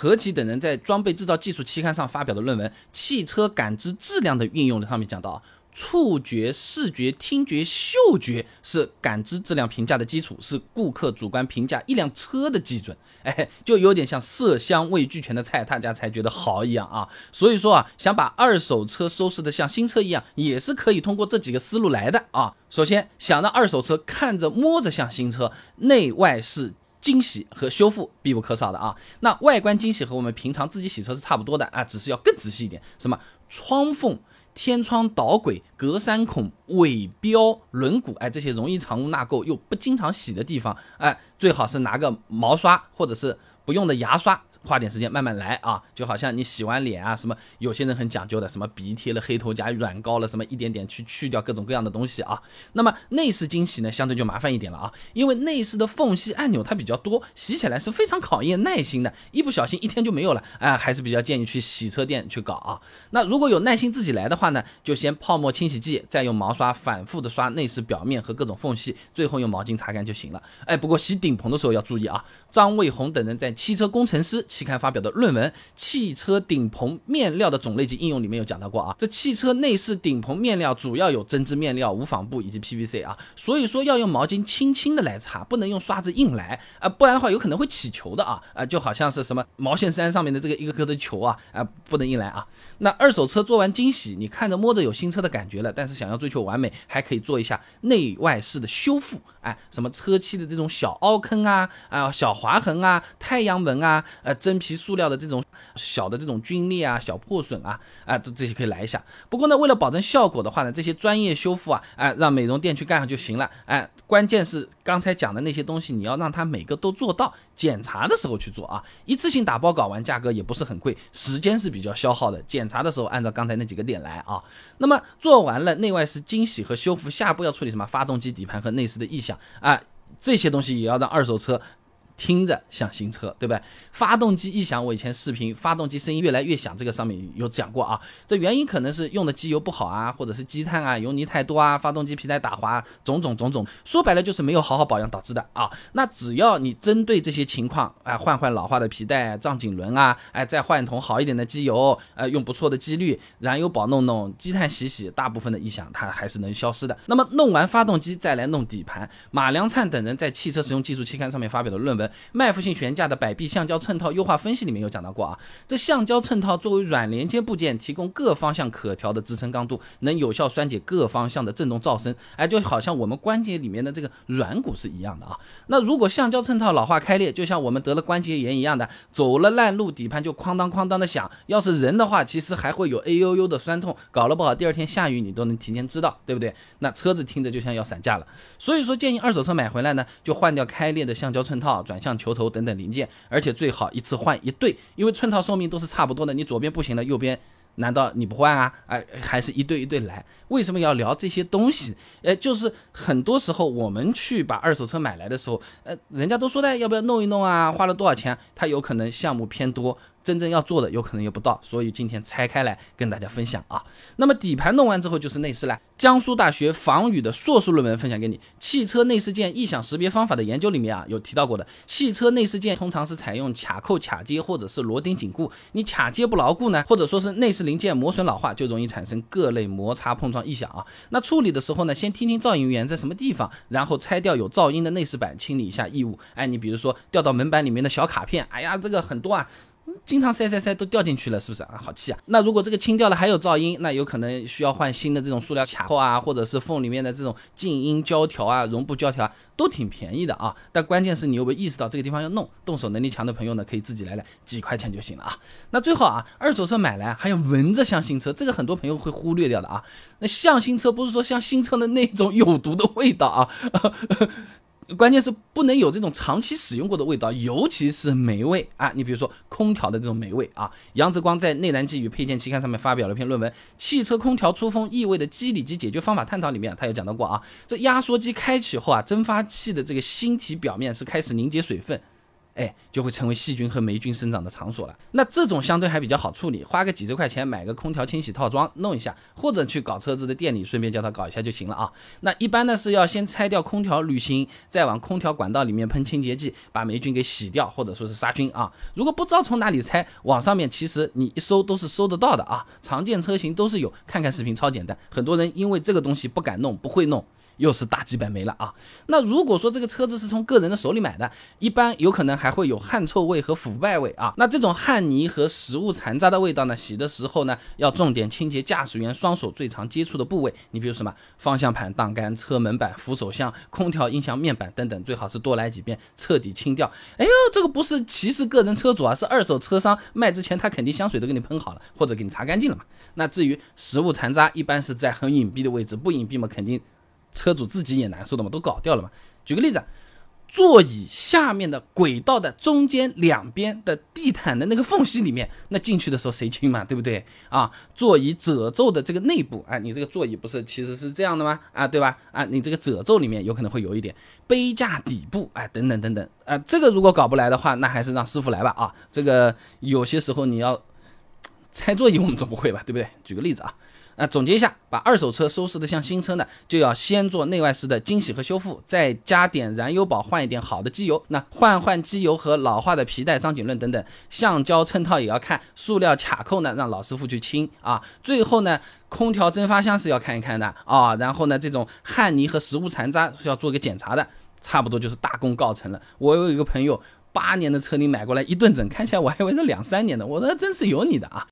何其等人在《装备制造技术》期刊上发表的论文《汽车感知质量的运用》上面讲到。触觉、视觉、听觉、嗅觉是感知质量评价的基础，是顾客主观评价一辆车的基准。哎，就有点像色香味俱全的菜，大家才觉得好一样啊。所以说啊，想把二手车收拾的像新车一样，也是可以通过这几个思路来的啊。首先，想让二手车看着摸着像新车，内外饰惊喜和修复必不可少的啊。那外观惊喜和我们平常自己洗车是差不多的啊，只是要更仔细一点。什么窗缝？天窗导轨、格栅孔、尾标、轮毂，哎，这些容易藏污纳垢又不经常洗的地方，哎，最好是拿个毛刷或者是不用的牙刷。花点时间慢慢来啊，就好像你洗完脸啊，什么有些人很讲究的，什么鼻贴了、黑头加软膏了，什么一点点去去掉各种各样的东西啊。那么内饰清洗呢，相对就麻烦一点了啊，因为内饰的缝隙按钮它比较多，洗起来是非常考验耐心的，一不小心一天就没有了，哎，还是比较建议去洗车店去搞啊。那如果有耐心自己来的话呢，就先泡沫清洗剂，再用毛刷反复的刷内饰表面和各种缝隙，最后用毛巾擦干就行了。哎，不过洗顶棚的时候要注意啊，张卫红等人在汽车工程师。期刊发表的论文《汽车顶棚面料的种类及应用》里面有讲到过啊，这汽车内饰顶棚面料主要有针织面料、无纺布以及 PVC 啊，所以说要用毛巾轻轻的来擦，不能用刷子硬来啊，不然的话有可能会起球的啊啊，就好像是什么毛线衫上面的这个一个个的球啊啊，不能硬来啊。那二手车做完清洗，你看着摸着有新车的感觉了，但是想要追求完美，还可以做一下内外饰的修复，哎，什么车漆的这种小凹坑啊啊、小划痕啊、太阳纹啊，呃。真皮塑料的这种小的这种皲裂啊、小破损啊，啊，都这些可以来一下。不过呢，为了保证效果的话呢，这些专业修复啊，哎，让美容店去干上就行了。哎，关键是刚才讲的那些东西，你要让它每个都做到，检查的时候去做啊。一次性打包搞完，价格也不是很贵，时间是比较消耗的。检查的时候按照刚才那几个点来啊。那么做完了内外饰惊喜和修复，下一步要处理什么？发动机底盘和内饰的异响啊，这些东西也要让二手车。听着像新车，对不对？发动机异响，我以前视频发动机声音越来越响，这个上面有讲过啊。这原因可能是用的机油不好啊，或者是积碳啊、油泥太多啊，发动机皮带打滑，种种种种，说白了就是没有好好保养导致的啊。那只要你针对这些情况，哎，换换老化的皮带、胀紧轮啊，哎，再换一桶好一点的机油，呃，用不错的机滤，燃油宝弄弄，积碳洗洗，大部分的异响它还是能消失的。那么弄完发动机再来弄底盘，马良灿等人在《汽车使用技术》期刊上面发表的论文。麦弗逊悬架的摆臂橡胶衬套优化分析里面有讲到过啊，这橡胶衬套作为软连接部件，提供各方向可调的支撑刚度，能有效衰减各方向的振动噪声，哎，就好像我们关节里面的这个软骨是一样的啊。那如果橡胶衬套老化开裂，就像我们得了关节炎一样的，走了烂路，底盘就哐当哐当的响。要是人的话，其实还会有哎呦呦的酸痛，搞了不好第二天下雨你都能提前知道，对不对？那车子听着就像要散架了。所以说建议二手车买回来呢，就换掉开裂的橡胶衬套，转像球。头等等零件，而且最好一次换一对，因为寸套寿命都是差不多的。你左边不行了，右边难道你不换啊？哎，还是一对一对来？为什么要聊这些东西？哎，就是很多时候我们去把二手车买来的时候，呃，人家都说的要不要弄一弄啊？花了多少钱？他有可能项目偏多。真正要做的有可能又不到，所以今天拆开来跟大家分享啊。那么底盘弄完之后就是内饰了。江苏大学防雨的硕士论文分享给你，汽车内饰件异响识别方法的研究里面啊有提到过的，汽车内饰件通常是采用卡扣、卡接或者是螺钉紧固。你卡接不牢固呢，或者说是内饰零件磨损老化，就容易产生各类摩擦碰撞异响啊。那处理的时候呢，先听听噪音源在什么地方，然后拆掉有噪音的内饰板，清理一下异物。哎，你比如说掉到门板里面的小卡片，哎呀，这个很多啊。经常塞塞塞都掉进去了，是不是啊？好气啊！那如果这个清掉了还有噪音，那有可能需要换新的这种塑料卡扣啊，或者是缝里面的这种静音胶条啊、绒布胶条啊，都挺便宜的啊。但关键是你有没有意识到这个地方要弄？动手能力强的朋友呢，可以自己来来，几块钱就行了啊。那最后啊，二手车买来还要闻着像新车，这个很多朋友会忽略掉的啊。那像新车不是说像新车的那种有毒的味道啊。关键是不能有这种长期使用过的味道，尤其是霉味啊！你比如说空调的这种霉味啊。杨泽光在《内燃机与配件》期刊上面发表了篇论文《汽车空调出风异味的机理及解决方法探讨》，里面他有讲到过啊，这压缩机开启后啊，蒸发器的这个芯体表面是开始凝结水分。哎，就会成为细菌和霉菌生长的场所了。那这种相对还比较好处理，花个几十块钱买个空调清洗套装弄一下，或者去搞车子的店里顺便叫他搞一下就行了啊。那一般呢是要先拆掉空调滤芯，再往空调管道里面喷清洁剂，把霉菌给洗掉，或者说是杀菌啊。如果不知道从哪里拆，网上面其实你一搜都是搜得到的啊，常见车型都是有，看看视频超简单。很多人因为这个东西不敢弄，不会弄。又是大几百没了啊！那如果说这个车子是从个人的手里买的，一般有可能还还会有汗臭味和腐败味啊。那这种汗泥和食物残渣的味道呢，洗的时候呢，要重点清洁驾驶员双手最常接触的部位。你比如什么方向盘、档杆、车门板、扶手箱、空调音响面板等等，最好是多来几遍，彻底清掉。哎呦，这个不是歧视个人车主啊，是二手车商卖之前他肯定香水都给你喷好了，或者给你擦干净了嘛。那至于食物残渣，一般是在很隐蔽的位置，不隐蔽嘛，肯定。车主自己也难受的嘛，都搞掉了嘛。举个例子，座椅下面的轨道的中间两边的地毯的那个缝隙里面，那进去的时候谁清嘛？对不对啊？座椅褶皱的这个内部，啊，你这个座椅不是其实是这样的吗？啊，对吧？啊，你这个褶皱里面有可能会有一点杯架底部，哎，等等等等，啊，这个如果搞不来的话，那还是让师傅来吧。啊，这个有些时候你要 拆座椅，我们总不会吧？对不对？举个例子啊。那总结一下，把二手车收拾的像新车呢，就要先做内外饰的清洗和修复，再加点燃油宝，换一点好的机油。那换换机油和老化的皮带、张紧轮等等，橡胶衬套也要看，塑料卡扣呢，让老师傅去清啊。最后呢，空调蒸发箱是要看一看的啊。然后呢，这种汗泥和食物残渣是要做一个检查的，差不多就是大功告成了。我有一个朋友，八年的车你买过来一顿整，看起来我还以为是两三年的，我说真是有你的啊。